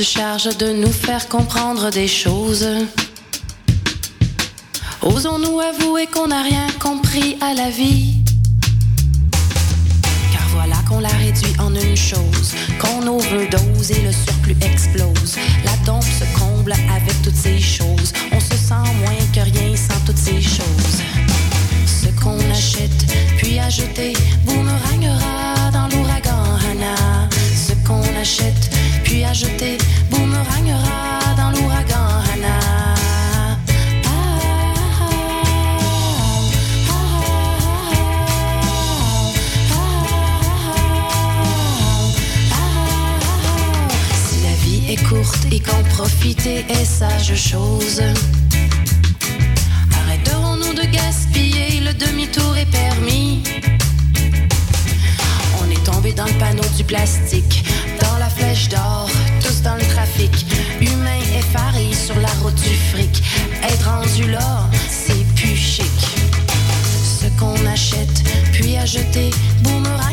se charge de nous faire comprendre des choses, osons-nous avouer qu'on n'a rien compris à la vie. Car voilà qu'on l'a réduit en une chose, qu'on overdose et le surplus explose. La dompe se comble avec toutes ces choses. On se sent moins que rien sans toutes ces choses. Ce qu'on achète puis à jeter boomerangera à jeter boomerangera dans l'ouragan Hana. Ah, ah, ah, ah, ah. Si la vie est courte et qu'en profiter est sage chose. Arrêterons-nous de gaspiller, le demi-tour est permis. On est tombé dans le panneau du plastique, dans la flèche d'or, dans le trafic. Humains effarés sur la route du fric. Être rendu là, c'est plus chic. Ce qu'on achète, puis à jeter, boomerangera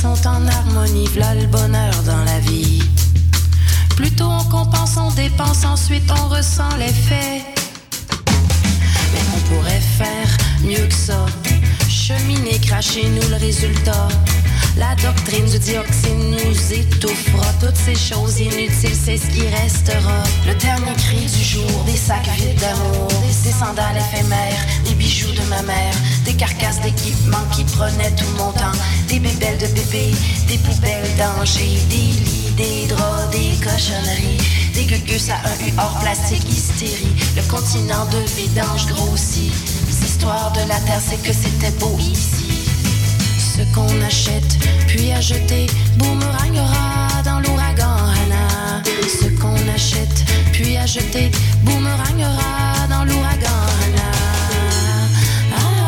sont en harmonie. V'là le bonheur dans la vie. Plutôt on compense, on dépense, ensuite on ressent l'effet. Mais on pourrait faire mieux que ça. Cheminer, cracher nous le résultat. La doctrine du dioxyde nous étouffera. Toutes ces choses inutiles, c'est ce qui restera. Le dernier cri du jour, des sacs vides d'amour, des sandales éphémères, des bijoux de ma mère, des carcasses d'équipements qui prenaient tout mon temps, des bébelles de bébé, des poubelles d'angers, des lits, des draps, des cochonneries, des gugus à un U hors plastique hystérie. Le continent de vidange grossit. L'histoire de la terre, c'est que c'était beau ici. Ce qu'on achète, puis à jeter, boomerangera dans l'ouragan. Ce qu'on achète, puis à jeter, boomerangera dans l'ouragan Hana. Ah,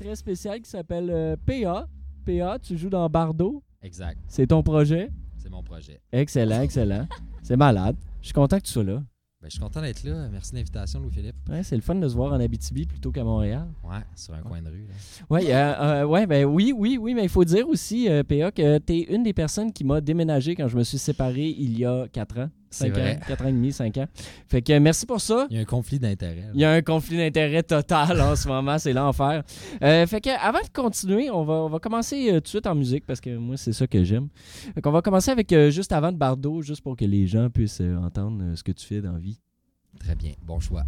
très, spécial qui s'appelle euh, PA. PA, tu joues dans Bardo. Exact. C'est ton projet? C'est mon projet. Excellent, excellent. C'est malade. Je suis content que tu sois là. Ben, je suis content d'être là. Merci de l'invitation, Louis-Philippe. Ouais, c'est le fun de se voir en Abitibi plutôt qu'à Montréal. Ouais, sur un coin de rue. là. Ouais, euh, euh, ouais, ben oui, oui, oui, mais il faut dire aussi, euh, PA, que tu es une des personnes qui m'a déménagé quand je me suis séparé il y a quatre ans. 5 vrai. ans, 4 ans et demi, 5 ans. Fait que merci pour ça. Il y a un conflit d'intérêt. Il y a un conflit d'intérêt total en ce moment, c'est l'enfer. Euh, fait que avant de continuer, on va, on va commencer euh, tout de suite en musique parce que moi, c'est ça que j'aime. Fait qu'on va commencer avec euh, juste avant de Bardo, juste pour que les gens puissent entendre ce que tu fais dans la vie. Très bien, bon choix.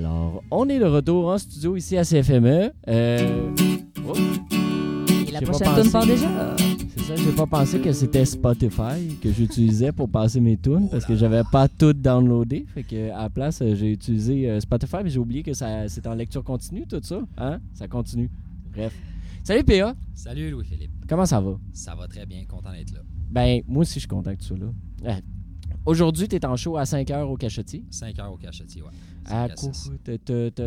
Alors, on est de retour en studio ici à CFME. Euh, oh. Et la prochaine tune part déjà. C'est ça, j'ai pas pensé que c'était Spotify que j'utilisais pour passer mes tunes parce que j'avais pas toutes downloadées. Fait que à la place, euh, j'ai utilisé euh, Spotify, mais j'ai oublié que c'est en lecture continue tout ça, hein? Ça continue. Bref. Salut PA. Salut Louis-Philippe. Comment ça va? Ça va très bien, content d'être là. Ben, moi aussi je suis content que tu sois là. Ah, Aujourd'hui, tu es en show à 5h au Cachetier. 5 heures au cachetier, ouais. À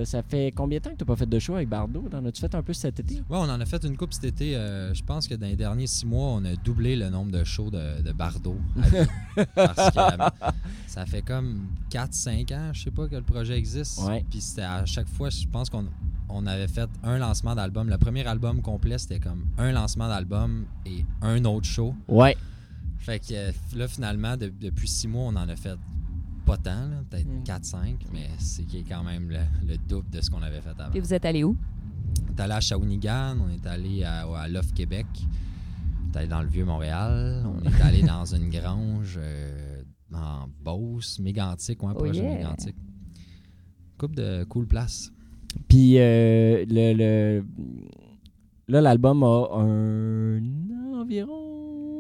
ça fait combien de temps que tu pas fait de show avec Bardo? T'en as-tu fait un peu cet été? Ouais, on en a fait une coupe cet été. euh, je pense que dans les derniers six mois, on a doublé le nombre de shows de, de Bardo. Parce que ça fait comme 4-5 ans, je sais pas, que le projet existe. Ouais. Puis c'était à chaque fois, je pense qu'on on avait fait un lancement d'album. Le premier album complet, c'était comme un lancement d'album et un autre show. Ouais. Fait que euh, là, finalement, de- depuis six mois, on en a fait pas tant, peut-être Mm. 4-5, mais c'est qui est quand même le, le double de ce qu'on avait fait avant. Puis vous êtes allé où? On est allé à Shawinigan, on est allé à, à Love Québec, on est allé dans le Vieux-Montréal, on est allé dans une grange euh, en Beauce, Mégantic, ouais, Oh proche de. Mégantic. Coupe de cool places. Puis euh, le, le- là, l'album a un an environ.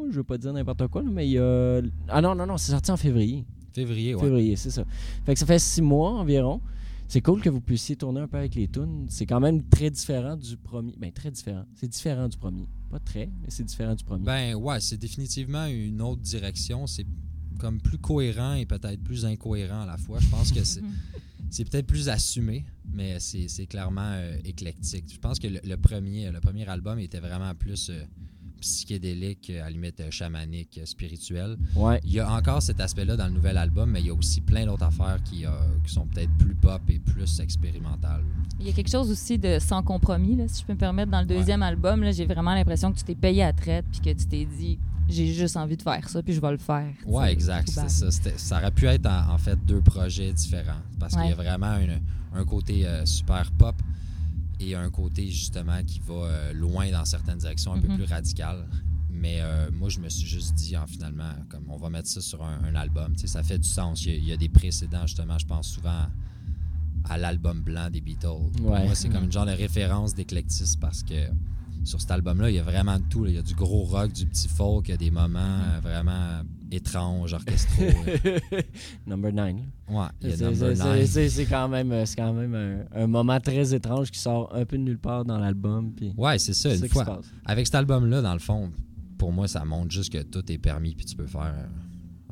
Je veux pas dire n'importe quoi, mais il y a. Ah non, non, non, c'est sorti en février. Février, ouais. Février, c'est ça. Fait que ça fait six mois environ. C'est cool que vous puissiez tourner un peu avec les tunes. C'est quand même très différent du premier. Ben, très différent. C'est différent du premier. Pas très, mais c'est différent du premier. Ben ouais, c'est définitivement une autre direction. C'est comme plus cohérent et peut-être plus incohérent à la fois. Je pense que c'est c'est peut-être plus assumé, mais c'est c'est clairement euh, éclectique. Je pense que le, le premier, le premier album était vraiment plus euh, psychédélique, euh, à la limite euh, chamanique, euh, spirituel. ouais. Il y a encore cet aspect-là dans le nouvel album, mais il y a aussi plein d'autres affaires qui, euh, qui sont peut-être plus pop et plus expérimentales. Il y a quelque chose aussi de sans compromis, là, si je peux me permettre. Dans le deuxième album, j'ai vraiment l'impression que tu t'es payé à traite puis que tu t'es dit j'ai juste envie de faire ça puis je vais le faire. sais, exact, c'est ça. Aurait pu être en, en fait deux projets différents parce qu'il y a vraiment une- un côté euh, super pop et un côté justement qui va euh, loin dans certaines directions, un peu Mhm. plus radicales. Mais euh, moi, je me suis juste dit, en, finalement, comme on va mettre ça sur un, un album, tu sais, ça fait du sens. Il y, a, il y a des précédents, justement, je pense souvent à l'album blanc des Beatles. Pour. Moi, c'est comme Mhm. une genre de référence d'éclectisme parce que sur cet album-là, il y a vraiment de tout. là. Il y a du gros rock, du petit folk, il y a des moments euh, vraiment étranges, orchestraux. euh. Number 9. ouais, il y a C'est- Number quand même, euh, c'est quand même un, un moment très étrange qui sort un peu de nulle part dans l'album. Ouais, c'est ça, une fois. Avec cet album-là, dans le fond, pour moi, ça montre juste que tout est permis puis tu peux faire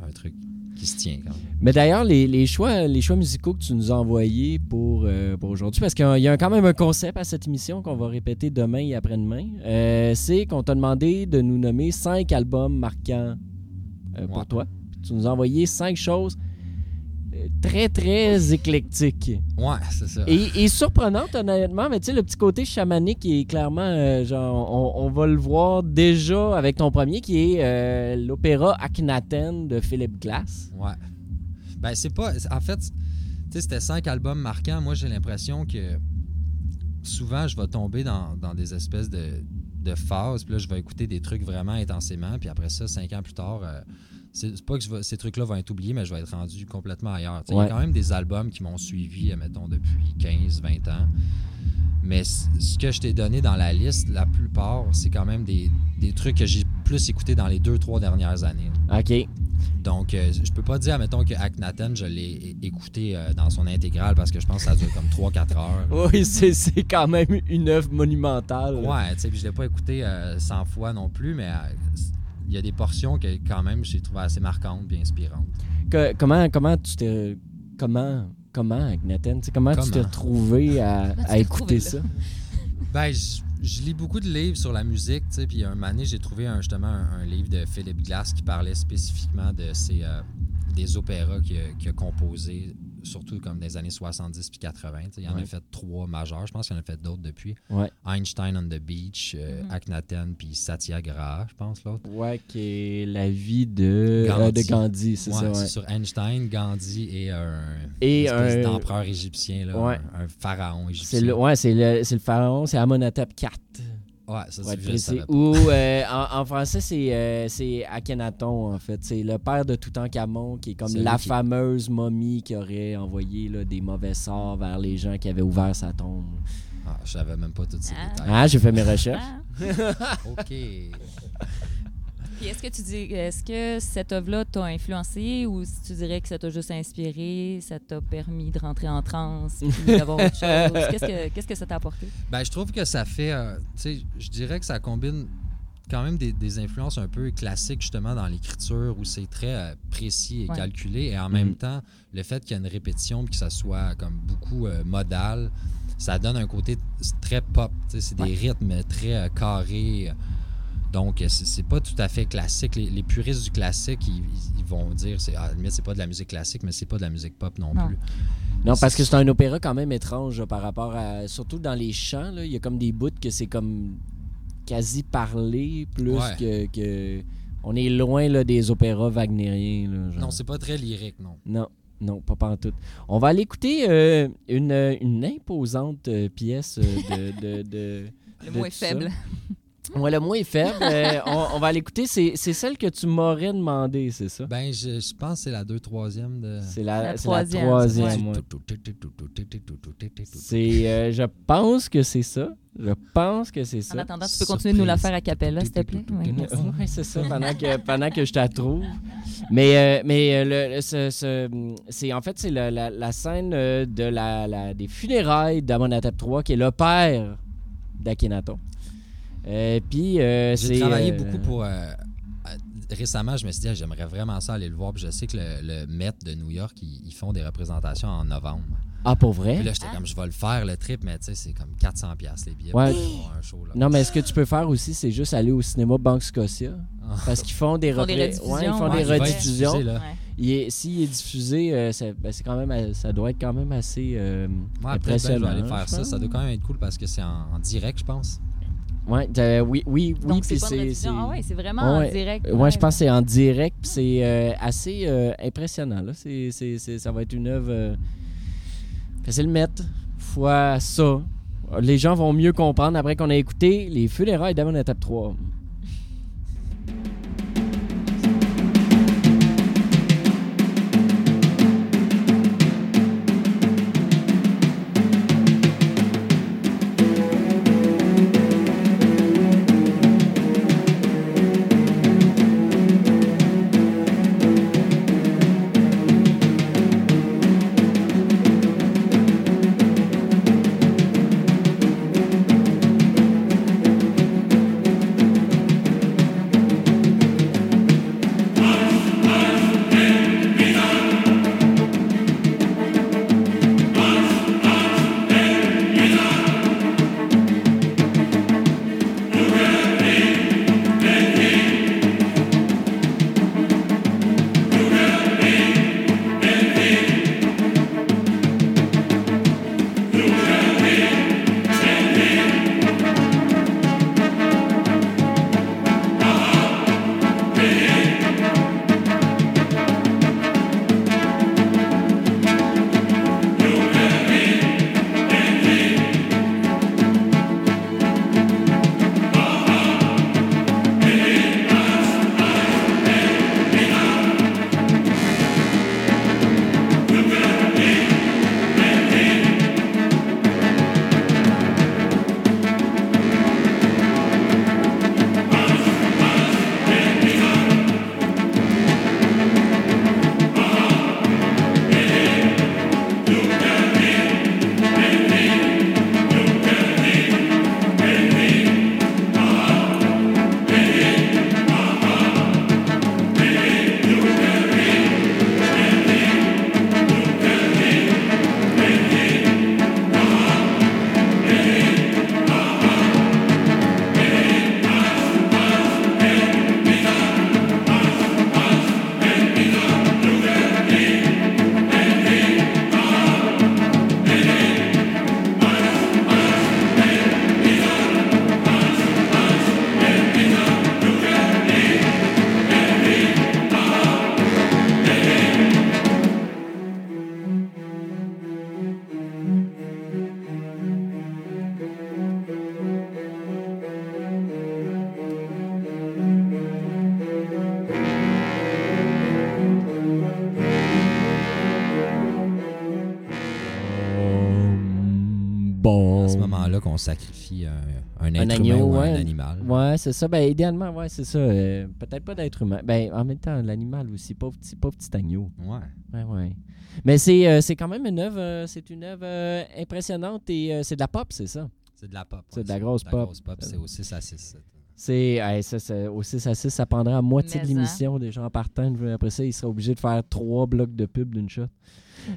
un truc qui se tient quand même. Mais d'ailleurs, les, les choix, les choix musicaux que tu nous as envoyés pour, euh, pour aujourd'hui, parce qu'il y a- quand même un concept à cette émission qu'on va répéter demain et après-demain, euh, c'est qu'on t'a demandé de nous nommer cinq albums marquants euh, pour Ouais. toi. Tu nous as envoyé cinq choses très, très éclectiques. Ouais, c'est ça. Et, et surprenante, honnêtement, mais tu sais, le petit côté chamanique est clairement, euh, genre, on, on va le voir déjà avec ton premier, qui est euh, l'opéra Akhenaten de Philip Glass. Ouais. Ben, c'est pas. En fait, tu sais, c'était cinq albums marquants. Moi, j'ai l'impression que souvent, je vais tomber dans, dans des espèces de, de phases. Puis là, je vais écouter des trucs vraiment intensément. Puis après ça, cinq ans plus tard, euh, c'est pas que je vais- ces trucs-là vont être oubliés, mais je vais être rendu complètement ailleurs. Il Ouais. y a quand même des albums qui m'ont suivi, mettons, depuis 15, 20 ans. Mais ce que je t'ai donné dans la liste, la plupart, c'est quand même des, des trucs que j'ai plus écoutés dans les deux, trois dernières années. OK. Donc, euh, je peux pas dire, mettons, que Akhenaten, je l'ai écouté euh, dans son intégrale parce que je pense que ça dure comme 3-4 heures. Oui, c'est quand même une œuvre monumentale. Ouais, tu sais, puis je l'ai pas écouté euh, 100 fois non plus, mais euh, il y a des portions que, quand même, j'ai trouvé assez marquantes et inspirantes. Que- comment, comment tu t'es. Comment. Comment, sais, comment, tu t'es retrouvé à, écouter ça? Ben, je, je lis beaucoup de livres sur la musique, tu sais, puis un moment donné, j'ai trouvé un- justement un, un livre de Philip Glass qui parlait spécifiquement de ces, euh, des opéras qu'il a, qu'il a composés, surtout comme des années 70 puis 80. tu sais. Il en Ouais. a fait trois majeurs, je pense qu'il en a fait d'autres depuis. Ouais. Einstein on the Beach, euh, Mhm. Akhenaten, puis Satyagraha, je pense, l'autre. Ouais, qui est la vie de Gandhi. euh, de Gandhi, c'est Ouais, ça, ouais. c'est sur Einstein, Gandhi et un Et un- d'empereur égyptien, là, Ouais. un, un pharaon égyptien. C'est le, ouais, c'est le, c'est le pharaon, c'est Amenhotep IV. Ouais, ça, précis. pas. Ou euh, en, en français, c'est euh, c'est Akhenaton, en fait. C'est le père de Toutankhamon, qui est comme la qui- fameuse momie qui aurait envoyé là, des mauvais sorts vers les gens qui avaient ouvert sa tombe. Ah, je savais même pas tous ces Ah. détails. Ah, j'ai fait mes recherches. Ah, OK. Puis est-ce que tu dis, est-ce que cette œuvre-là t'a influencé ou si tu dirais que ça t'a juste inspiré, ça t'a permis de rentrer en transe, puis d'avoir autre chose? Qu'est-ce que, qu'est-ce que ça t'a apporté? Ben, je trouve que ça fait. euh, tu sais, je dirais que ça combine quand même des, des influences un peu classiques, justement, dans l'écriture, où c'est très euh, précis et Ouais. calculé. Et en même temps, le fait qu'il y ait une répétition puis que ça soit comme beaucoup euh, modal, ça donne un côté très pop. C'est des rythmes très euh, carrés. Donc, euh, c'est pas tout à fait classique. Les, les puristes du classique, ils, vont dire, c'est, à la limite, c'est pas de la musique classique, mais c'est pas de la musique pop non, Non. plus. Non, parce que c'est un opéra quand même étrange par rapport à. Surtout dans les chants, là, il y a comme des bouts que c'est comme quasi parlé plus Ouais. que, que- On est loin là, des opéras wagnériens. là, genre. Non, c'est pas très lyrique, non. Non, non, pas pantoute. On va aller écouter euh, une, une imposante euh, pièce euh, de, de, de- Le de mot est tout ça. Ouais, le mot est faible. Euh, on, on va l'écouter. C'est c'est celle que tu m'aurais demandé, c'est ça? Ben, je, je pense que c'est la 2-3e de. C'est la, La c'est la troisième, ouais. C'est, euh, je pense que c'est ça. Je pense que c'est ça. En attendant, tu peux continuer de nous la faire à capella, s'il te plaît. Oui. Ouais, c'est ça, pendant que, pendant que je t'attrouve. Mais, euh, mais euh, le, le- ce- ce- c'est, en fait, c'est la, la- la scène euh, de la, la- des funérailles d'Amonatep III, qui est le père d'Akhenaton. Euh, Puis, euh. J'ai travaillé euh, beaucoup pour. récemment, je me suis dit, ah, j'aimerais vraiment ça aller le voir. Puis je sais que le, le Met de New York, ils, ils font des représentations en novembre. Ah, pour vrai? Puis là, j'étais comme, je vais le faire, le trip, mais tu sais, c'est comme 400$ piastres, les billets Ouais. pour aller voir un show. Là. Non, mais ce que tu peux faire aussi, c'est juste aller au cinéma Banque Scotia. Ah. Parce qu'ils font des, rediffusions, Ouais, ils font ouais. des rediffusions. diffusé, là. Ouais. Il est- S'il est diffusé, euh, c'est ben, quand même, ça doit être quand même assez euh, Ouais, peut-être bien, je vais impressionnant. aller je faire ça. pense. Ça doit quand même être cool parce que c'est en, en direct, je pense. Ouais, oui, oui, oui. Donc, c'est rediffusion. Ah ouais, c'est vraiment Ouais. en direct. Ouais, je pense que c'est en direct, puis c'est euh, assez euh, impressionnant. Là. C'est, c'est- c'est- ça va être une œuvre. euh, c'est le mettre fois ça. Les gens vont mieux comprendre après qu'on a écouté les funérailles d'Amonatep 3. Qu'on sacrifie un, un Un être agneau, humain ou ouais. un animal. Ouais, c'est ça. Ben, idéalement, ouais, c'est ça. Euh, Peut-être pas d'être humain. Ben, en même temps, l'animal aussi. Pauvre petit, pauvre petit agneau. Ouais. Ouais, ouais. Mais c'est euh, c'est quand même une œuvre, euh, c'est une œuvre euh, impressionnante et euh, c'est de la pop, c'est ça? C'est de la pop. C'est de la grosse pop. grosse pop. C'est au 6 à 6. C'est hey, ça, ça- au 6 à 6, ça prendrait à moitié Mais de en. l'émission des gens partant. Après ça, il serait obligé de faire trois blocs de pub d'une shot.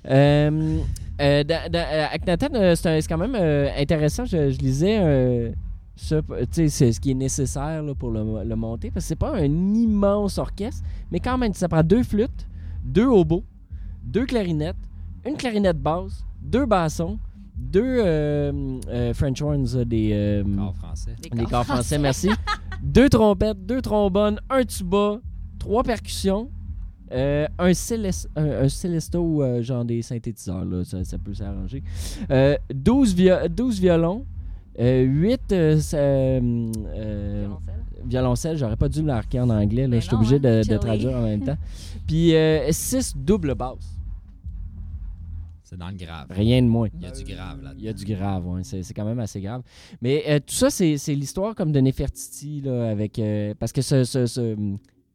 Euh, euh, dans- dans- euh, Akhenaten, euh, c'est un- c'est quand même euh, intéressant. Je, je lisais euh, ça, c'est ce qui est nécessaire là, pour le, le monter parce que c'est pas un immense orchestre, mais quand même, ça prend deux flûtes, deux oboes, deux clarinettes, une clarinette basse, deux bassons, deux euh, euh, French horns, des, euh, Corps français. Des des corps corps français, merci. deux trompettes, deux trombones, un tuba, trois percussions, euh, un, célest- un, ou euh, genre des synthétiseurs, là, ça, ça peut s'arranger. Euh, 12, vio- 12 violons, euh, 8 euh, ça- euh, euh, Violoncelle. violoncelles, j'aurais pas dû le marquer en anglais, là, Mais je suis obligé hein, de, traduire en même temps. Puis 6 doubles basses, C'est dans le grave. rien de moins. Il y a du grave là. Il y a du grave, ouais. c'est, c'est quand même assez grave. Mais euh, tout ça, c'est, c'est l'histoire comme de Nefertiti, là, avec, euh, parce que ce, ce, ce,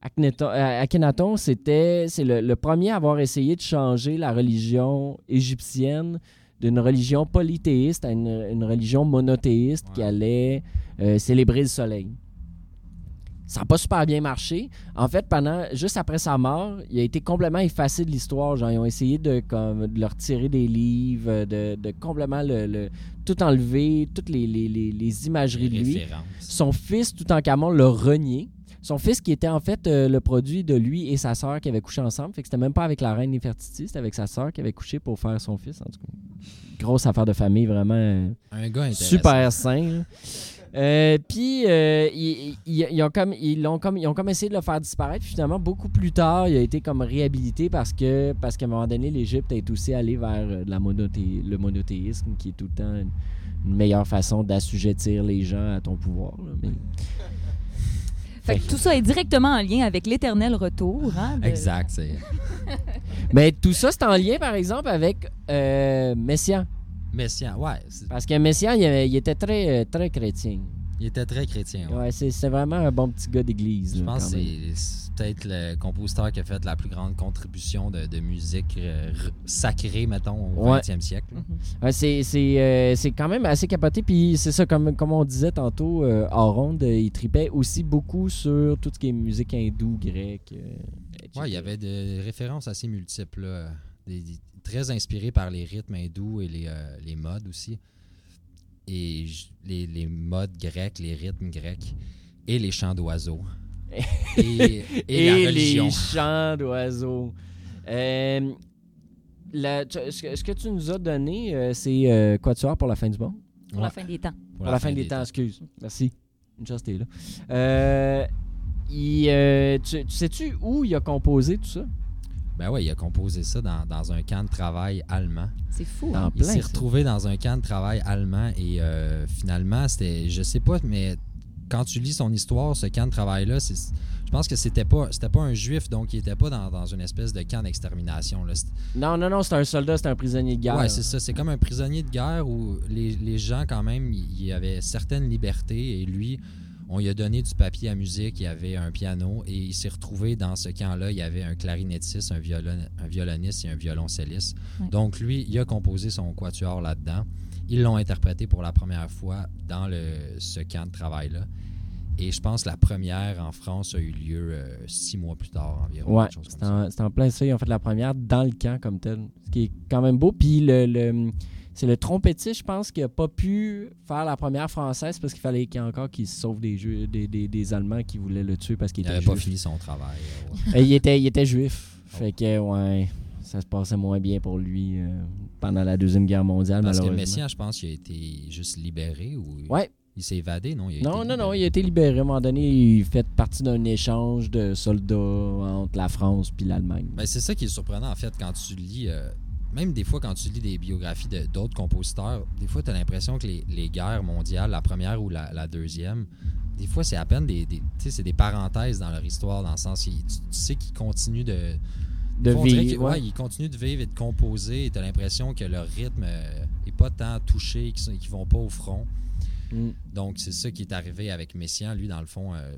Akhenaton, euh, Akhenaton, c'était, c'est le, le premier à avoir essayé de changer la religion égyptienne d'une religion polythéiste à une, une religion monothéiste qui allait euh, célébrer le soleil. Ça n'a pas super bien marché. En fait, pendant juste après sa mort, il a été complètement effacé de l'histoire. Genre, ils ont essayé de, comme, de le retirer des livres, de, de complètement le, le- tout enlever, toutes les, les, les, les imageries de lui. Son fils, tout en camon, l'a renié. Son fils qui était en fait euh, le produit de lui et sa sœur qui avaient couché ensemble. Fait que c'était même pas avec la reine Nefertiti, c'était avec sa sœur qui avait couché pour faire son fils. En tout cas, grosse affaire de famille, vraiment. euh, Un gars intéressant. super sain. Euh, puis euh, ils, ils- ils ont comme ils l'ont comme ils ont comme essayé de le faire disparaître. Puis finalement, beaucoup plus tard, il a été comme réhabilité parce que parce qu'à un moment donné, l'Égypte est aussi allée vers la monothé- le monothéisme, qui est tout le temps une, une meilleure façon d'assujettir les gens à ton pouvoir. là. Mais- Fait que tout ça est directement en lien avec l'éternel retour. Hein, de- Exact. c'est- Mais tout ça, c'est en lien, par exemple, avec euh, Messiaen. Messiaen, ouais. Parce que Messiaen, il, il était très, euh, très chrétien. Il était très chrétien. ouais. Ouais, c'est vraiment un bon petit gars d'église. Je pense que c'est- peut-être le compositeur qui a fait la plus grande contribution de, de musique euh, sacrée, mettons, au Ouais. 20e siècle. Mhm. Ouais, c'est c'est, euh, c'est quand même assez capoté. Puis c'est ça, comme, comme on disait tantôt, euh, en ronde, euh, il tripait aussi beaucoup sur tout ce qui est musique hindoue, grecque. Ouais, il y avait des références assez multiples, là. Des- des- très inspirées par les rythmes hindous et les, les modes aussi. Et les, les modes grecs, les rythmes grecs et les chants d'oiseaux. et, et la religion. les chants d'oiseaux. Euh, ce, que, ce que tu nous as donné, euh, c'est euh, Quatuor pour la fin du monde? Pour la fin des temps. Pour, la, fin, des, temps, excuse. Merci. Une chose, t'es là. Euh, il, euh, tu, tu sais-tu où il a composé tout ça? Ben ouais, il a composé ça dans, dans un camp de travail allemand. C'est fou. Hein? Il s'est retrouvé dans un camp de travail allemand et euh, finalement, c'était, je sais pas, mais quand tu lis son histoire, ce camp de travail-là, c'est- je pense que c'était pas, c'était pas un juif, donc il était pas dans, dans une espèce de camp d'extermination. Non, non, non, c'est un soldat, c'est un prisonnier de guerre. Ouais, c'est ça. C'est comme un prisonnier de guerre où les, les gens, quand même, il y avait certaines libertés et lui, on lui a donné du papier à musique, il y avait un piano et il s'est retrouvé dans ce camp-là. Il y avait un clarinettiste, un, violon, un violoniste et un violoncelliste. Donc lui, il a composé son quatuor là-dedans. Ils l'ont interprété pour la première fois dans le, ce camp de travail-là. Et je pense que la première en France a eu lieu euh, six mois plus tard environ. Ouais, quelque chose c'est comme ça. en, plein ça. Ils ont fait la première dans le camp comme tel. Ce qui est quand même beau. Puis le, le- c'est le trompettiste, je pense, qui n'a pas pu faire la première française parce qu'il fallait qu'il y ait encore qu'il se sauve des, des, des, des Allemands qui voulaient le tuer parce qu'il n'avait pas fini son travail. euh, ouais. Euh, il, était, il était juif. Oh. Fait que, ouais, ça se passait moins bien pour lui euh, pendant la Deuxième Guerre mondiale, Parce que. Messiaen, je pense qu'il a été juste libéré ou Ouais. il s'est évadé, non? Il a Non, été non, non, il a été libéré. À un moment donné, il fait partie d'un échange de soldats entre la France puis l'Allemagne. Ben, c'est ça qui est surprenant, en fait, quand tu lis... euh, même des fois, quand tu lis des biographies de- d'autres compositeurs, des fois, tu as l'impression que les, les guerres mondiales, la première ou la, la deuxième, des fois, c'est à peine des... c'est des parenthèses dans leur histoire, dans le sens tu, tu sais qu'ils continuent de... de vivre. qu'ils- ouais, ouais. ils continuent de vivre et de composer, et tu as l'impression que leur rythme euh, et pas tant touchés, qui, sont, qui vont pas au front. Mm. Donc, c'est ça qui est arrivé avec Messiaen. Lui, dans le fond, euh,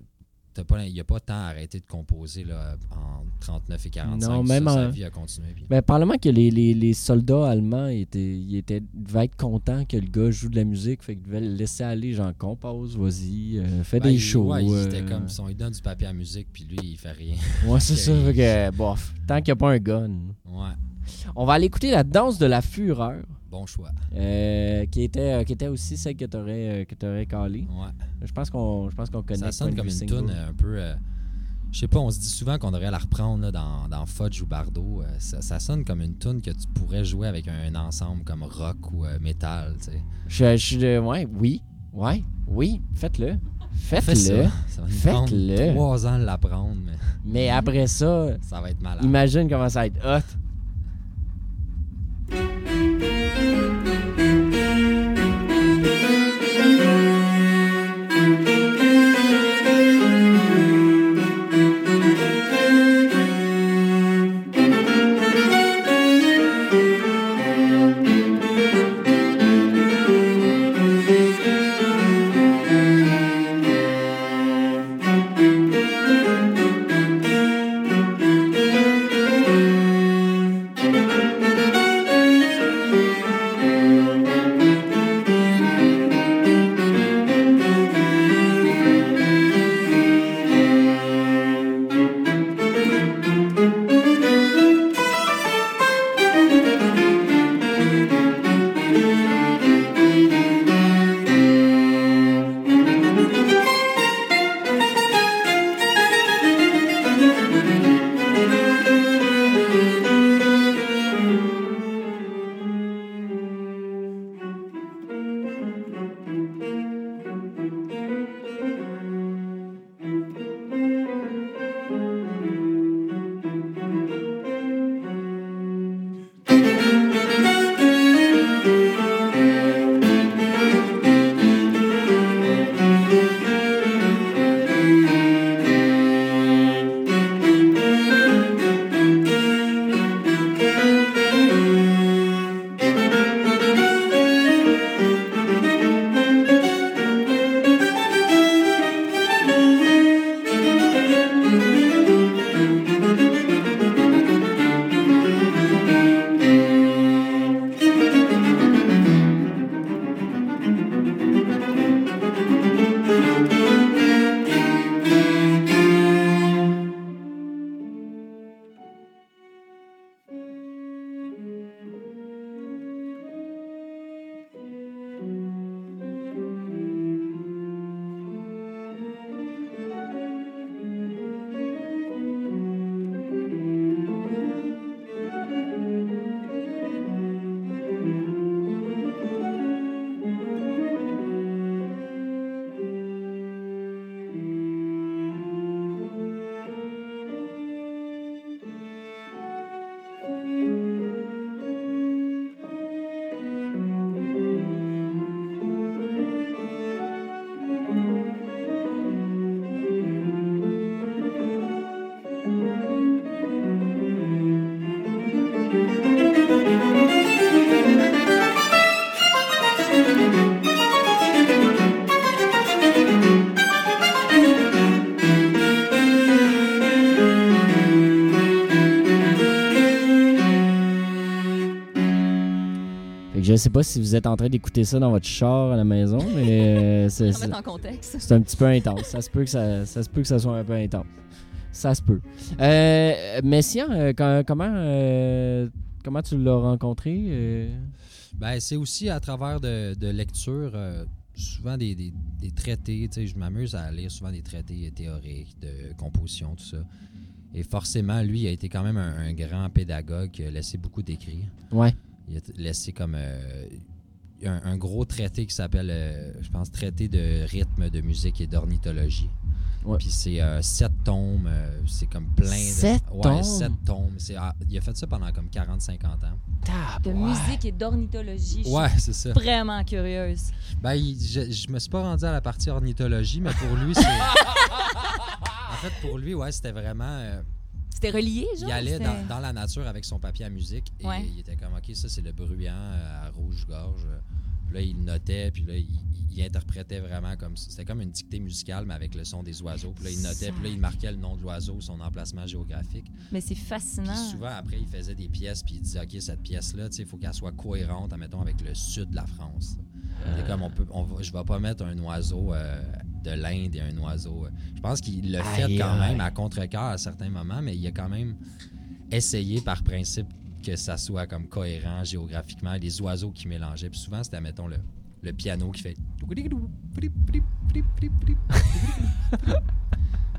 pas, il a pas tant arrêté de composer là, en 39 et 45. Non, Ça, même sa en- vie a continué. puis- Ben, probablement que les, les, les soldats allemands étaient, ils étaient, devaient être contents que le gars joue de la musique, fait qu'ils devaient le laisser aller, genre compose, vas-y, euh, fais Ben, des il- shows. ouais, il euh, comme, donne du papier à musique, puis lui, il fait rien. Ouais, c'est ça, que, bof, tant qu'il n'y a pas un gun. Ouais, On va aller écouter la danse de la fureur, bon choix. euh, qui, était, euh, qui était aussi celle que tu aurais, que t'aurais calée. Ouais. Je pense qu'on je pense qu'on connaît. Ça sonne comme une tune un peu. euh, je sais pas, on se dit souvent qu'on devrait la reprendre là, dans, dans Fudge ou Bardo. euh, ça, ça sonne comme une tune que tu pourrais jouer avec un ensemble comme rock ou euh, metal. tu sais. Je, je, ouais, oui, ouais, oui, faites-le. Fais Faites-le. ça. Faites-le. trois ans de l'apprendre, mais Mais après ça, ça va être malade. imagine comment ça va être hot. Sais pas si vous êtes en train d'écouter ça dans votre char à la maison, mais euh, c'est un petit peu intense. Ça se peut que ça, ça se peut que ça soit un peu intense. Ça se peut. Euh, Messiaen, euh, quand- comment, euh, comment tu l'as rencontré? euh? Ben, c'est aussi à travers de, de lectures, euh, souvent des, des- des traités. tu sais, Je m'amuse à lire souvent des traités théoriques de composition, tout ça. Et forcément, lui, il a été quand même un, un grand pédagogue qui a laissé beaucoup d'écrits. Ouais. Il a laissé comme euh, un, un gros traité qui s'appelle, euh, je pense, Traité de rythme de musique et d'ornithologie. Ouais. Puis c'est euh, sept tomes, euh, c'est comme plein de. Sept ouais, tomes? sept tomes. Ah, il a fait ça pendant comme 40-50 ans. De musique et d'ornithologie. Ouais, c'est ça. vraiment curieuse. Ben, il- je, je me suis pas rendu à la partie ornithologie, mais pour lui, c'est. en fait, pour lui, ouais, c'était vraiment. Euh, C'était relié, genre? Il allait dans, dans la nature avec son papier à musique et Ouais. il était comme, OK, ça, c'est le bruyant euh, à rouge-gorge. Puis là, il notait, puis là, il, il interprétait vraiment comme... C'était comme une dictée musicale, mais avec le son des oiseaux. Puis là, il notait, puis là, il marquait le nom de l'oiseau, son emplacement géographique. Mais c'est fascinant. Puis souvent, après, il faisait des pièces, puis il disait, OK, cette pièce-là, tu sais, il faut qu'elle soit cohérente, admettons, avec le sud de la France. C'est comme, on peut, on va, je vais pas mettre un oiseau euh, de l'Inde et un oiseau... je pense qu'il le fait Aïe, quand aïe. même à contre-cœur à certains moments, mais il a quand même essayé par principe que ça soit comme cohérent géographiquement, les oiseaux qui mélangeaient. Puis souvent, c'était, mettons, le, le piano qui fait...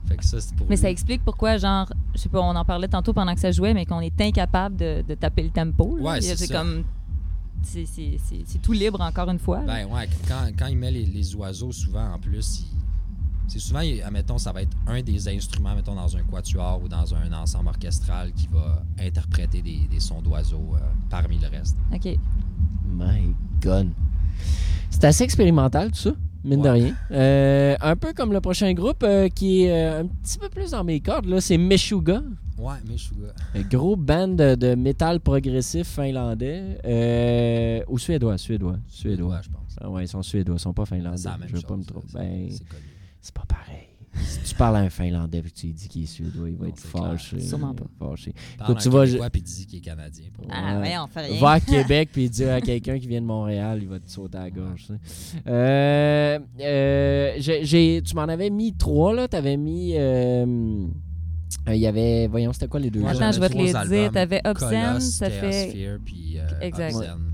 fait que ça, c'est pour Mais ça explique pourquoi, genre, je sais pas, on en parlait tantôt pendant que ça jouait, mais qu'on est incapable de, de taper le tempo. là. Ouais, c'est ça. comme. C'est tout libre, encore une fois. Ben ouais, quand, quand il met les, les oiseaux, souvent en plus, c'est souvent, il- admettons, ça va être un des instruments, mettons, dans un quatuor ou dans un ensemble orchestral qui va interpréter des, des sons d'oiseaux euh, parmi le reste. OK. My God. C'est assez expérimental, tout ça, mine de Ouais. rien. Euh, un peu comme le prochain groupe euh, qui est euh, un petit peu plus dans mes cordes, là, c'est Meshuga. Ouais, gars. Un gros band de, de métal progressif finlandais. Ou suédois, suédois, suédois. je pense. Ah ouais, ils sont suédois, ils sont pas finlandais. C'est la même Je veux chose. pas me tromper. Ben, c'est pas pareil. Si tu parles à un Finlandais et que tu lui dis qu'il est suédois, il va Non, être clair. fâché. Sûrement pas. Fâché. Parle tu vas- Québécois puis dis qu'il est canadien. pour- Ah, Ouais. ouais, on fait rien. Va à Québec puis dire à quelqu'un qui vient de Montréal, il va te sauter à la gorge. tu sais. Euh, euh, j'ai- tu m'en avais mis trois, là. Tu avais mis. euh, euh, Il y avait. Voyons, c'était quoi les deux Moi? Attends, je vais te les trois dire. albums. T'avais Obscene, ça fait. Théosphere, puis euh, Exact. Obscene.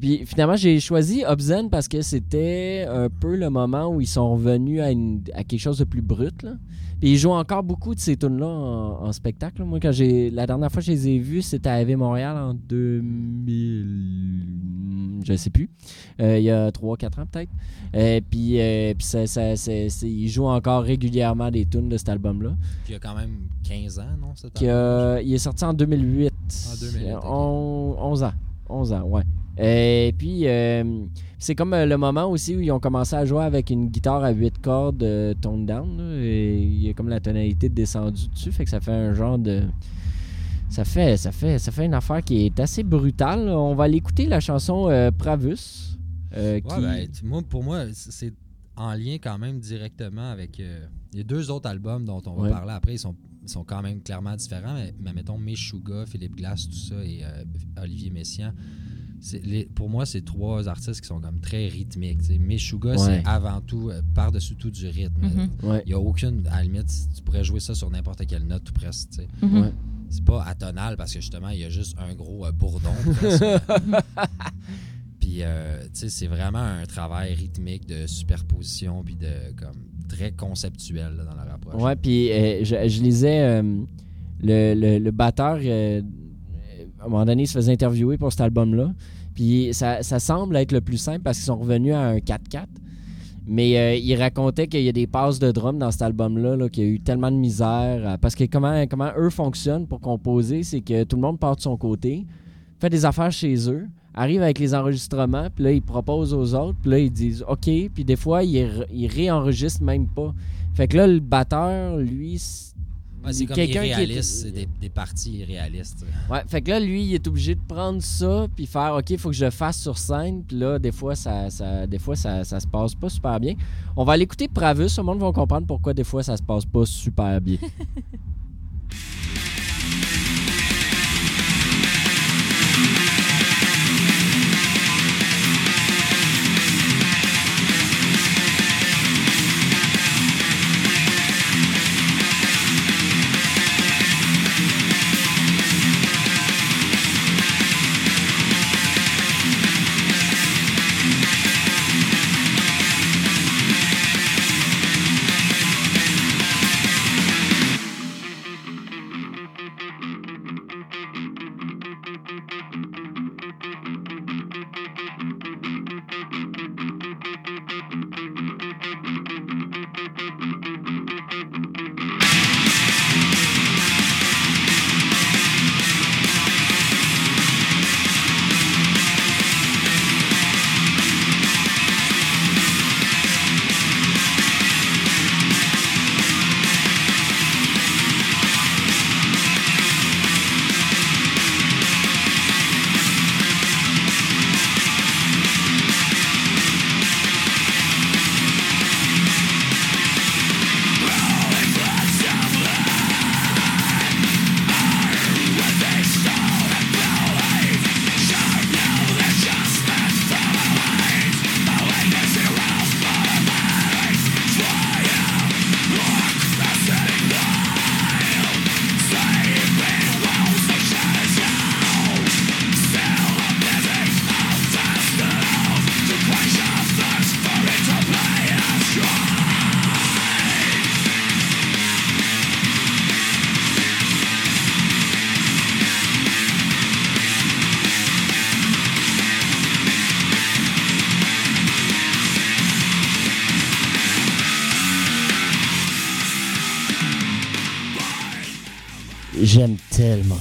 Puis finalement, j'ai choisi Obscene parce que c'était un peu le moment où ils sont revenus à, une- à quelque chose de plus brut. Là. Puis ils jouent encore beaucoup de ces tunes-là en, en spectacle. Moi, quand j'ai la dernière fois que je les ai vus, c'était à AV Montréal en 2000. Je sais plus. Euh, il y a 3-4 ans peut-être. Euh, puis euh, puis ça, ça- c'est- c'est- ils jouent encore régulièrement des tunes de cet album-là. Puis il y a quand même 15 ans, non? cet album? euh, il est sorti en 2008. En 2008, ok. On- 11 ans. 11 ans, ouais. Et puis, euh, c'est comme euh, le moment aussi où ils ont commencé à jouer avec une guitare à 8 cordes euh, tone down. là, et il y a comme la tonalité descendue dessus. Fait que ça fait un genre de. Ça fait, ça fait, ça fait une affaire qui est assez brutale. là. On va aller écouter la chanson euh, Pravus. euh, Ouais, qui... ben, moi, pour moi, c'est en lien quand même directement avec euh, les deux autres albums dont on va Ouais. parler après. Ils sont, sont quand même clairement différents. Mais, mais mettons, Meshuga, Philippe Glass, tout ça, et euh, Olivier Messiaen. les- pour moi, c'est trois artistes qui sont comme très rythmiques. Meshuga, Ouais. c'est avant tout, euh, par-dessus tout, du rythme. Mhm. Ouais. Il n'y a aucune. À la limite, tu pourrais jouer ça sur n'importe quelle note, tout presque. Mhm. Ouais. C'est pas atonal parce que justement, il y a juste un gros euh, bourdon. puis, euh, tu sais, c'est vraiment un travail rythmique de superposition puis de comme très conceptuel dans leur approche. Ouais, puis euh, je, lisais euh, le, le, le batteur, euh, à un moment donné, il se faisait interviewer pour cet album-là. Puis ça, ça semble être le plus simple parce qu'ils sont revenus à un 4-4. Mais il racontait qu'il y a des passes de drum dans cet album-là, là, qu'il y a eu tellement de misère. parce que comment, comment eux fonctionnent pour composer, c'est que tout le monde part de son côté, fait des affaires chez eux, arrive avec les enregistrements, puis là, ils proposent aux autres, puis là, ils disent OK, puis des fois, ils, ils réenregistrent même pas. Fait que là, le batteur, lui, Ouais, c'est comme quelqu'un qui est- irréaliste, c'est des, des parties irréalistes. Ouais, fait que là, lui, il est obligé de prendre ça puis faire OK, il faut que je le fasse sur scène. Puis là, des fois, ça, ça, des fois ça, ça se passe pas super bien. On va l'écouter Pravus, tout le monde va comprendre pourquoi des fois ça se passe pas super bien.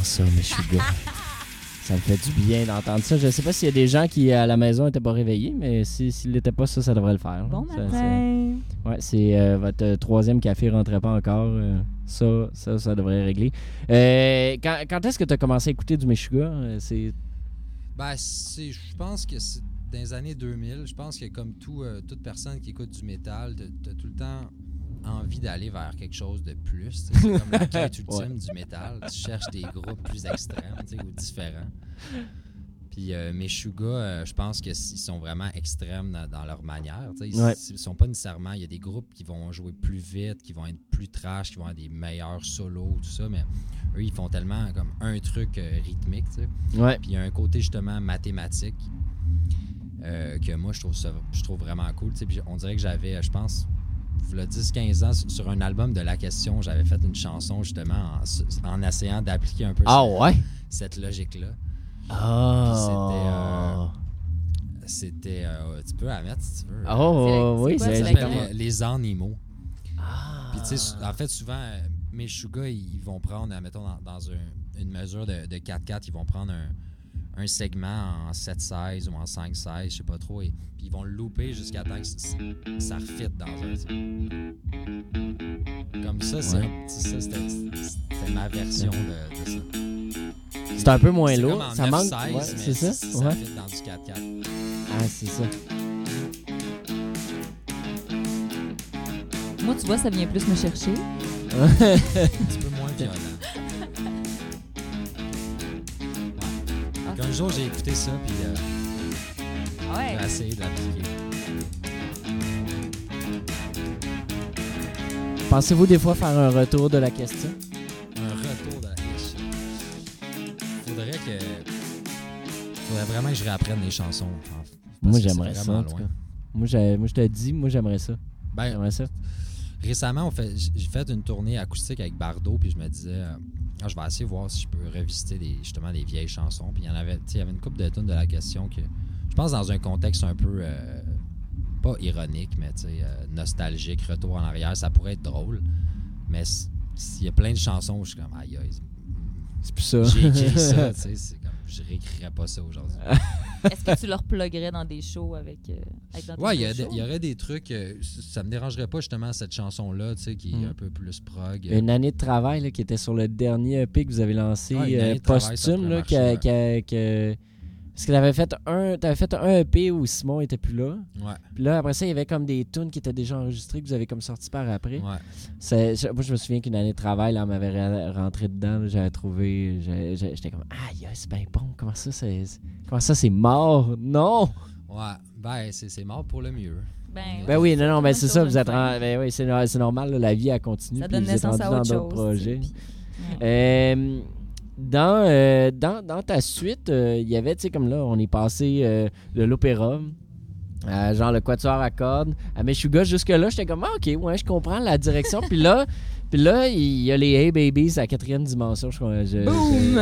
ça, Meshuga. ça me fait du bien d'entendre ça. Je sais pas s'il y a des gens qui, à la maison, n'étaient pas réveillés, mais si- s'ils l'étaient pas, ça, ça devrait le faire. Bon Ça. Ouais, c'est euh, votre euh, troisième café rentrait pas encore. euh, ça, ça, ça devrait régler. Euh, quand quand est-ce que tu as commencé à écouter du Meshuga? C'est... Ben, c'est, je pense que c'est dans les années 2000. Je pense que comme tout, euh, toute personne qui écoute du métal, t'as, t'as tout le temps envie d'aller vers quelque chose de plus. C'est comme la quête ultime du métal. Tu cherches des groupes plus extrêmes ou différents. Puis euh, Meshuga, euh, je pense qu'ils sont vraiment extrêmes dans, dans leur manière. Ils, Ouais. ils sont pas nécessairement. Il y a des groupes qui vont jouer plus vite, qui vont être plus trash, qui vont avoir des meilleurs solos, tout ça. Mais eux, ils font tellement comme un truc euh, rythmique. Ouais. Puis il y a un côté justement mathématique que moi je trouve ça je trouve vraiment cool. Puis on dirait que j'avais, je pense, le 10-15 ans, sur- un album de La Question, j'avais fait une chanson justement en, en essayant d'appliquer un peu Ah ce- ouais? cette logique-là. Ah. C'était. euh, tu peux la mettre si tu veux. Oh, C'est- oui, c'est euh, Les Animaux. Ah. Puis, tu sais, en fait, souvent, euh, mes Suga, ils ils vont prendre, mettons, dans, dans un- une mesure de, de 4-4, ils vont prendre un, un segment en 7-16 ou en 5-16, je sais pas trop, et puis ils vont le louper jusqu'à temps que ça refite dans un. tu sais. Comme ça, c'est Ouais. ça, c'était ma version de, de ça. C'est un peu moins lourd. Ça manque. 9-16, ouais, mais c'est ça? Ça Ouais. fit dans du 4-4. Ah, c'est ça. Moi, tu vois, ça vient plus me chercher. Un petit peu moins violent. Ah, Un jour, j'ai écouté ça, puis euh, Ouais? j'ai essayé de l'appliquer. Pensez-vous des fois faire un retour de la question? Un retour de la question. Faudrait que. Faudrait vraiment que je réapprenne les chansons. Moi, j'aimerais ça, vraiment en tout loin. cas. Moi, j'ai- moi, je te dis, moi, j'aimerais ça. Ben, J'aimerais ça. Récemment, j'ai fait une tournée acoustique avec Bardot, puis je me disais, euh, Ah, je vais essayer de voir si je peux revisiter des, justement des vieilles chansons. Puis il y en avait, il y avait une couple de tunes de la question que je pense dans un contexte un peu euh, pas ironique, mais euh, nostalgique, retour en arrière, ça pourrait être drôle. Mais s'il y a plein de chansons où je suis comme, aïe, aïe, C'est plus ça. j'ai écrit ça, tu sais, c'est comme, je réécrirais pas ça aujourd'hui. Est-ce que tu leur pluguerais dans des shows avec, euh, avec dans Ouais, il y, aurait des trucs, euh, ça me dérangerait pas justement cette chanson-là, tu sais, qui est Mm. un peu plus prog. Une année de travail là, qui était sur le dernier EP que vous avez lancé Ouais, euh, posthume. Là, qui a- a- Parce que t'avais fait un, t'avais fait un EP où Simon était plus là. Ouais, Puis là, après ça, il y avait comme des tunes qui étaient déjà enregistrées que vous avez comme sorti par après. ouais. Moi, je me souviens qu'une année de travail, là, on m'avait rentré dedans. J'avais trouvé. J'étais comme, aïe, c'est bien bon. Comment ça, c'est. Comment ça, c'est mort? Non! Ouais, ben c'est c'est mort pour le mieux. Ben, Ben oui, non, non, ben Toujours c'est ça, vous êtes. en- Ben oui, c'est no- c'est normal, là, la vie, elle continue. Ça puis donne vous êtes naissance rendu à dans autre d'autres chose. projets. tu sais, puis- ouais. Euh, dans, euh, dans, dans ta suite, euh, il y avait, tu sais, comme là, on est passé euh, de l'opéra, à genre le quatuor à cordes, à Meshuga. Jusque-là, j'étais comme, ah, ok, ouais, je comprends la direction. puis là, puis là, il y a les Hey Babies à la quatrième dimension. Je, crois. je, Boum!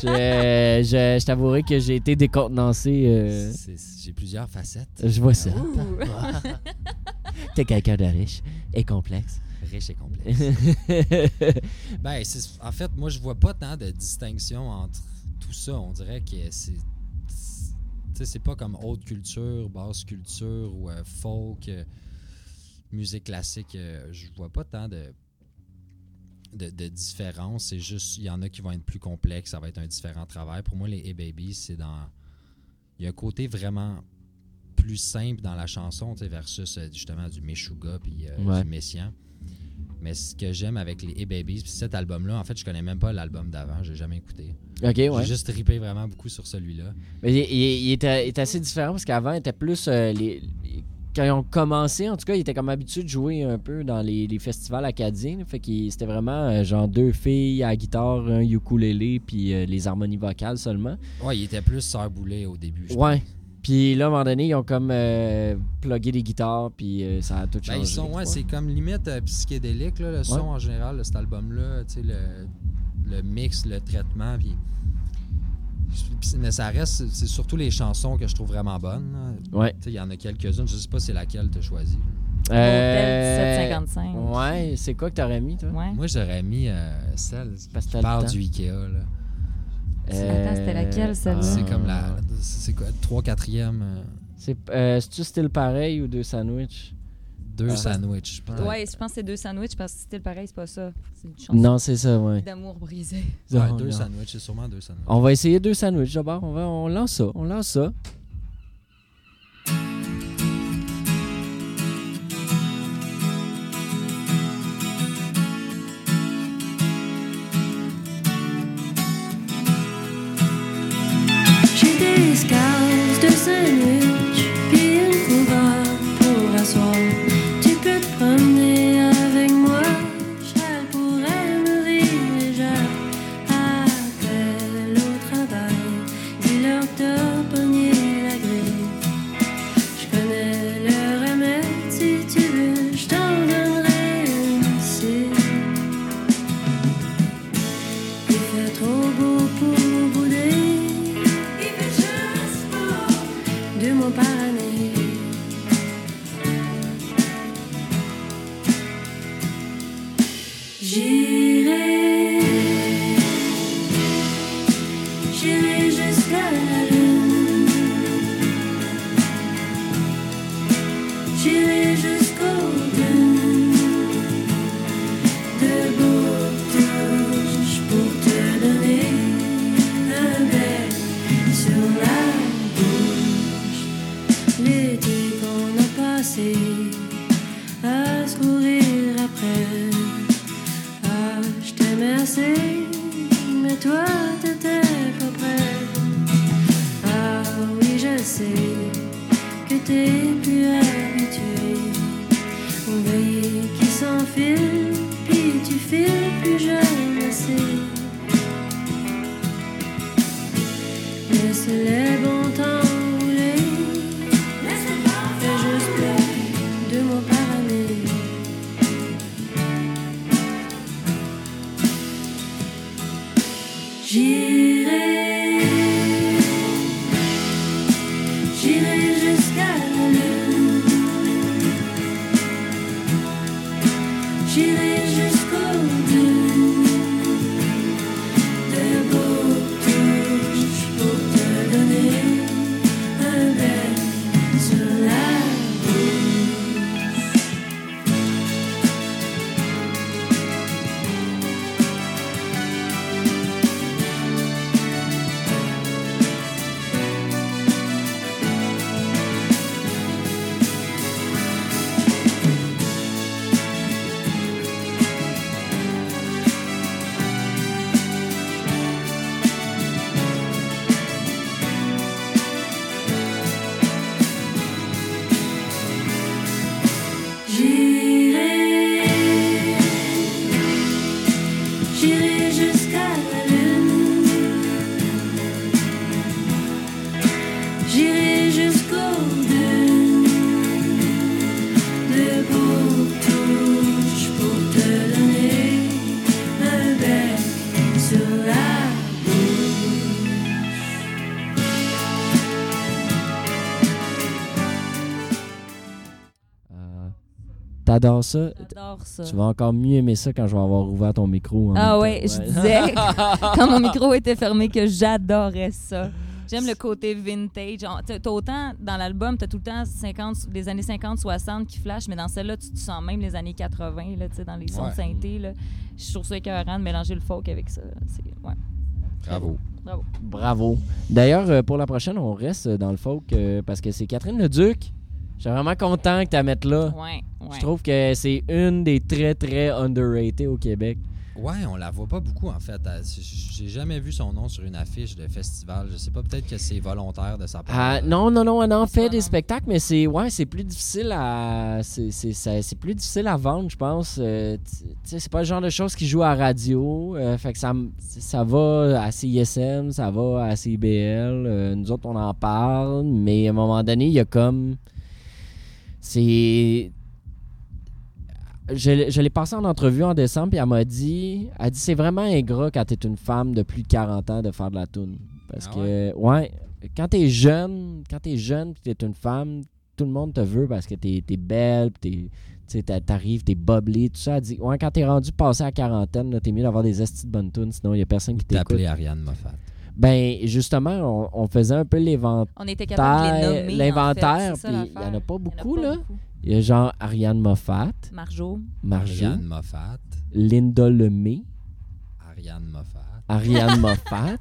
Je, je, je- je t'avouerai que j'ai été décontenancé. euh, J'ai plusieurs facettes. je vois ça. T'es quelqu'un de riche et complexe. Riche et complexe. ben, c'est- en fait, moi, je vois pas tant de distinction entre tout ça. On dirait que c'est. Tu sais, c'est pas comme haute culture, basse culture ou euh, folk, euh, musique classique. euh, je vois pas tant de, de, de différence. C'est juste, il y en a qui vont être plus complexes, ça va être un différent travail. Pour moi, les Hey Babies, c'est dans. Il y a un côté vraiment plus simple dans la chanson, tu sais, versus euh, justement du Meshuga puis euh, Ouais. du Messian. Mais ce que j'aime avec les Hey Babies, puis cet album-là, en fait, je connais même pas l'album d'avant, j'ai jamais écouté. ok, ouais. J'ai juste trippé vraiment beaucoup sur celui-là. Mais il, il- il était, il était assez différent parce qu'avant, il était plus. euh, les, quand ils ont commencé, en tout cas, il était comme habitué de jouer un peu dans les, les festivals acadiens. fait que c'était vraiment euh, genre deux filles à la guitare, un ukulélé, puis euh, les harmonies vocales seulement. Ouais, il était plus Sœur Boulet au début. je Ouais. Puis là, à un moment donné, ils ont comme euh, plugué des guitares, puis euh, ça a tout changé. Ben, ils sont, ouais, c'est comme limite euh, psychédélique, là, le son en général, de cet album-là. Tu sais, le, le mix, le traitement. Puis, mais ça reste, c'est surtout les chansons que je trouve vraiment bonnes. là. Ouais. Tu sais, Il y en a quelques-unes, je sais pas c'est laquelle tu as choisi. Euh, 17,55. Ouais, c'est quoi que t'aurais mis, toi? Ouais. Moi, j'aurais mis euh, celle Parce qui t'as le part temps. du Ikea. Là. C'était laquelle, celle-là? C'est comme la. C'est quoi 3 4e C'est euh, c'est-tu style pareil ou deux sandwichs? Deux Ah. sandwichs. peut-être. Ouais, je pense que c'est deux sandwichs parce que c'était pareil, c'est pas ça. C'est une chanson Non, c'est ça, ouais. d'amour brisé. Ouais, Non, deux non. sandwichs. C'est sûrement deux sandwichs. On va essayer deux sandwichs d'abord. On, va, on lance ça. On lance ça. 是。Je t'aimais assez, mais toi t'étais pas prêt. Ah oui, je sais que t'es plus habitué. On veille qui s'enfile, puis tu files plus jeune assez. Laisse les bons temps T'adores ça? J'adore ça. Tu vas encore mieux aimer ça quand je vais avoir ouvert ton micro. en Ah ouais, je disais quand mon micro était fermé que j'adorais ça. J'aime le côté vintage. T'as autant dans l'album, t'as tout le temps 50, des années 50-60 qui flashent, mais dans celle-là, tu, tu sens même les années 80, là, tu sais, dans les sons Ouais. de synthé. Là. Je trouve ça écœurant de mélanger le folk avec ça. C'est- Ouais, Bravo. bravo. Bravo. D'ailleurs, euh, pour la prochaine, on reste dans le folk euh, parce que c'est Catherine Leduc. Je suis vraiment content que tu la mettes là. Ouais, ouais. Je trouve que c'est une des très, très underrated au Québec. Ouais, on la voit pas beaucoup en fait. J'ai jamais vu son nom sur une affiche de festival. Je sais pas, peut-être que c'est volontaire de sa part. Ah, non, non, non, on en fait des spectacles, mais c'est ouais, c'est plus difficile à c'est, c'est, ça- c'est plus difficile à vendre, je pense. Euh, c'est pas le genre de choses qui joue à radio. euh, fait que ça, ça va à CISM, ça va à CBL. euh, nous autres, on en parle, mais à un moment donné, il y a comme c'est je, je l'ai passé en entrevue en décembre, puis elle m'a dit, elle dit c'est vraiment ingrat quand t'es une femme de plus de 40 ans de faire de la toune. Parce Ah que, ouais, quand t'es jeune, quand t'es jeune, puis t'es une femme, tout le monde te veut parce que t'es es belle, puis t'es- t'arrives, t'es boblé, tout ça. Elle dit, ouais, quand t'es rendu passé à la quarantaine, t'es mieux d'avoir des estis de bonnes tunes, sinon il y a personne qui t'écoute. T'appelais Ariane Moffat. Ben, justement, on, on faisait un peu l'éventaire, On était capable de les nommer. en fait. l'inventaire, puis il y en a pas a beaucoup, pas là. beaucoup. Il y a genre Ariane Moffat, Marjo. Marjo, Ariane Moffat. Linda Lemay, Ariane Moffat. Ariane Moffat.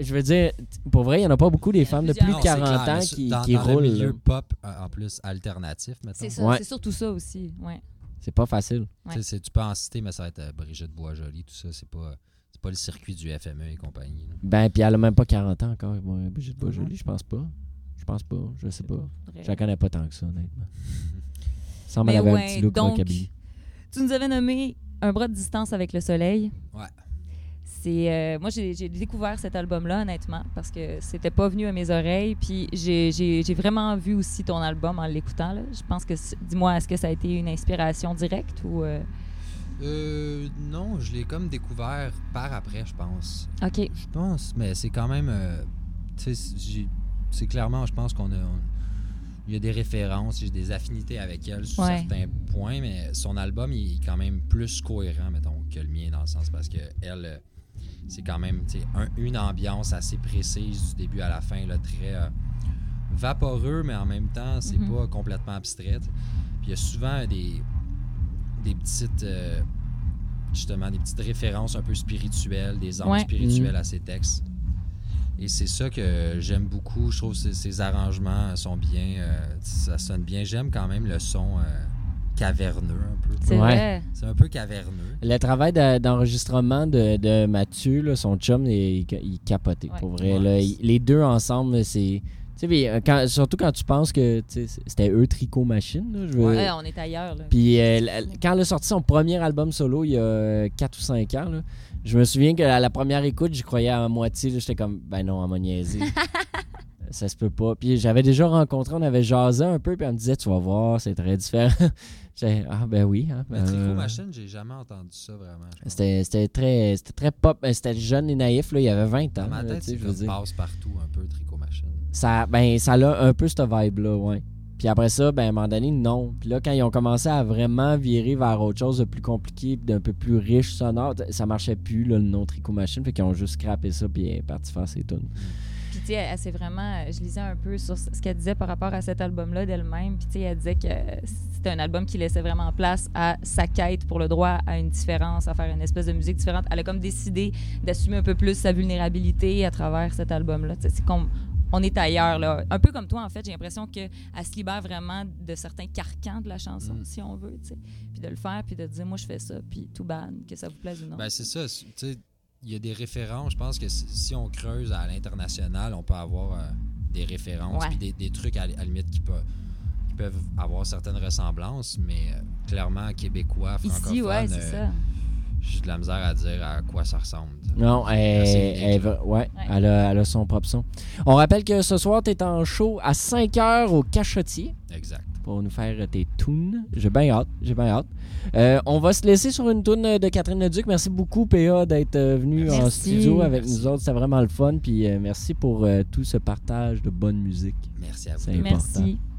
Je veux dire, pour vrai, il n'y en a pas beaucoup des femmes de plus de Non, c'est 40 clair, ans qui, dans, qui dans roulent. le milieu pop, euh, en plus alternatif, mettons. C'est ça, Ouais. c'est surtout ça aussi. Ouais. C'est pas facile. Tu sais, c'est- Tu peux en citer, mais ça va être euh, Brigitte Boisjoli, tout ça. C'est pas, c'est pas le circuit du FME et compagnie. là. Ben, puis elle a même pas 40 ans encore. Moi, Brigitte Boisjoli, je pense pas. Je pense pas. Je sais pas. Je la connais pas tant que ça, honnêtement. Semble Mais avait un ouais, petit look donc. Tu nous avais nommé Un bras de distance avec le soleil. Ouais. C'est euh, moi j'ai j'ai découvert cet album-là honnêtement parce que c'était pas venu à mes oreilles puis j'ai- j'ai j'ai vraiment vu aussi ton album en l'écoutant là. Je pense que dis-moi est-ce que ça a été une inspiration directe ou euh, Euh, non, je l'ai comme découvert par après, je pense. OK. Je pense, mais c'est quand même. euh, tu sais, j'ai- c'est clairement, je pense qu'on a. on- il y a des références, j'ai des affinités avec elle sur Ouais. certains points, mais son album il est quand même plus cohérent, mettons, que le mien dans le sens parce que elle, euh, c'est quand même tu sais, un- une ambiance assez précise du début à la fin, là, très euh, vaporeux, mais en même temps, c'est Mhm. pas complètement abstrait. Puis il y a souvent des, des petites. euh, justement, des petites références un peu spirituelles, des anges Ouais. spirituels Mhm. à ses textes. Et c'est ça que j'aime beaucoup. Je trouve que ses, ses arrangements sont bien. euh, ça sonne bien. J'aime quand même le son euh, caverneux un peu. C'est Ouais. vrai. C'est un peu caverneux. Le travail de- d'enregistrement de, de Mathieu, là, son chum, il, il capotait. Ouais. Pour vrai. Ouais. là. Il- les deux ensemble, c'est. Tu sais, puis, euh, quand- surtout quand tu penses que tu sais, c'était eux, Tricot Machine. là, je veux- Ouais, on est ailleurs là. Puis euh, quand elle a sorti son premier album solo il y a 4 ou 5 ans, là, je me souviens que à la première écoute, j'y croyais à moitié. J'étais comme, ben non, à m'a niaisé. ça se peut pas. Puis j'avais déjà rencontré, on avait jasé un peu, puis elle me disait, tu vas voir, c'est très différent. J'étais, ah ben oui. hein, Mais ben, Tricot euh, Machine, j'ai jamais entendu ça vraiment. je. C'était c'était très, c'était très pop, c'était jeune et naïf, là, il y avait 20 ans. Dans ma tête, je veux dire. passe partout un peu Tricot Machine. Ça, ben, ça a un peu cette vibe-là, ouais. Puis après ça, ben, à un moment donné, non. Puis là, quand ils ont commencé à vraiment virer vers autre chose de plus compliqué, d'un peu plus riche sonore, ça marchait plus, le nom Tricot Machine. Fait qu'ils ont juste scrappé ça, puis elle est partie faire ses tunes. Puis tu sais, elle, elle vraiment je lisais un peu sur ce qu'elle disait par rapport à cet album-là d'elle-même, puis tu sais elle disait que c'était un album qui laissait vraiment place à sa quête pour le droit à une différence, à faire une espèce de musique différente. Elle a comme décidé d'assumer un peu plus sa vulnérabilité à travers cet album-là. Tu sais, C'est comme on est ailleurs là, un peu comme toi en fait. J'ai l'impression que elle se libère vraiment de certains carcans de la chanson, Mm. si on veut, tu sais. Puis de le faire, puis de dire moi je fais ça, puis tout bad, que ça vous plaise ou non. Ben, c'est ça. c'est- Tu sais, il y a des références. Je pense que si, on creuse à l'international, on peut avoir euh, des références puis des, des trucs à, la- à la limite qui peuvent, qui peuvent avoir certaines ressemblances, mais euh, clairement, québécois, francophone, Ici, ouais, c'est euh, ça. J'ai de la misère à dire à quoi ça ressemble. Non, elle, va- ouais, Ouais. Elle, a, elle a son propre son. On rappelle que ce soir, tu es en show à 5 h au Cachotier Exact. pour nous faire tes tunes. J'ai bien hâte, j'ai bien hâte. Euh, on va se laisser sur une tune de Catherine Leduc. Merci beaucoup, PA, d'être euh, venu en Merci. studio avec Merci. nous autres. C'était vraiment le fun. Puis euh, merci pour euh, tout ce partage de bonne musique. Merci à vous. C'est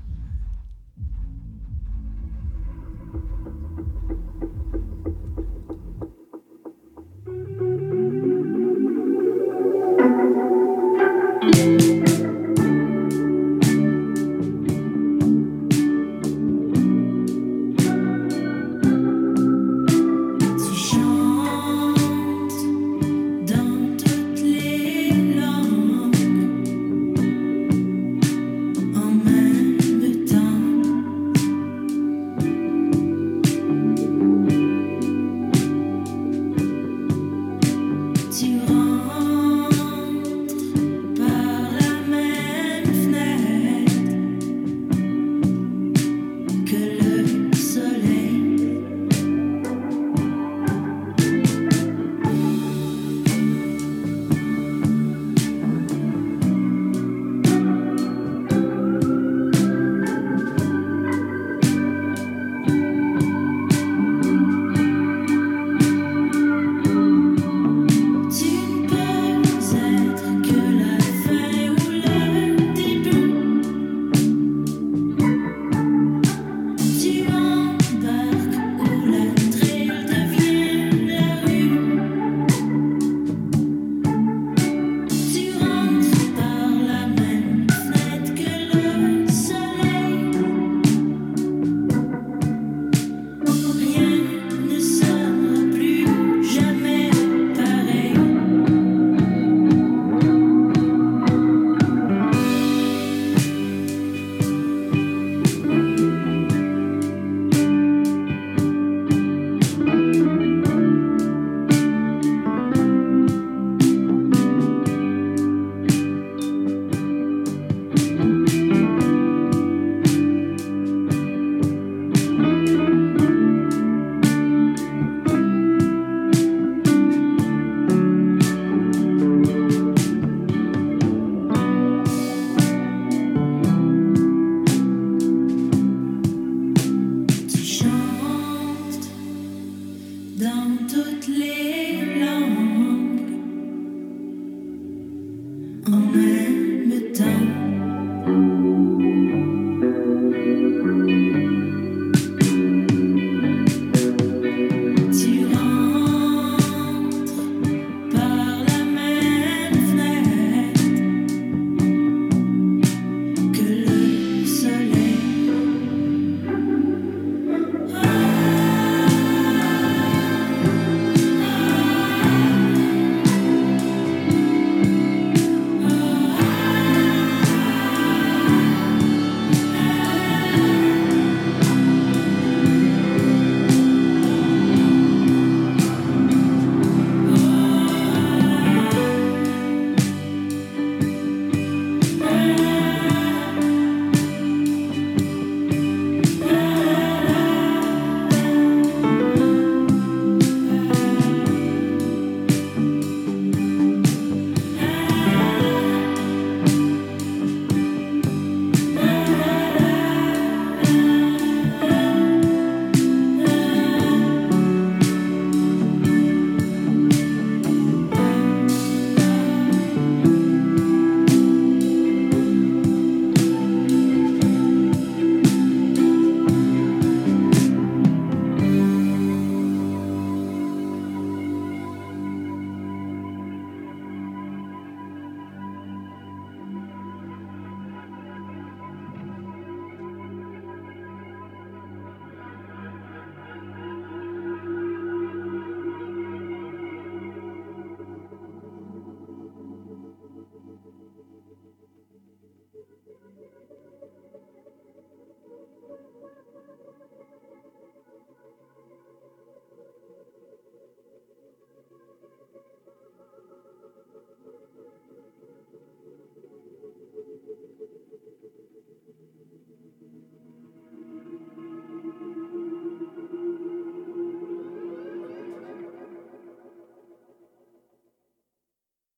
deux. important.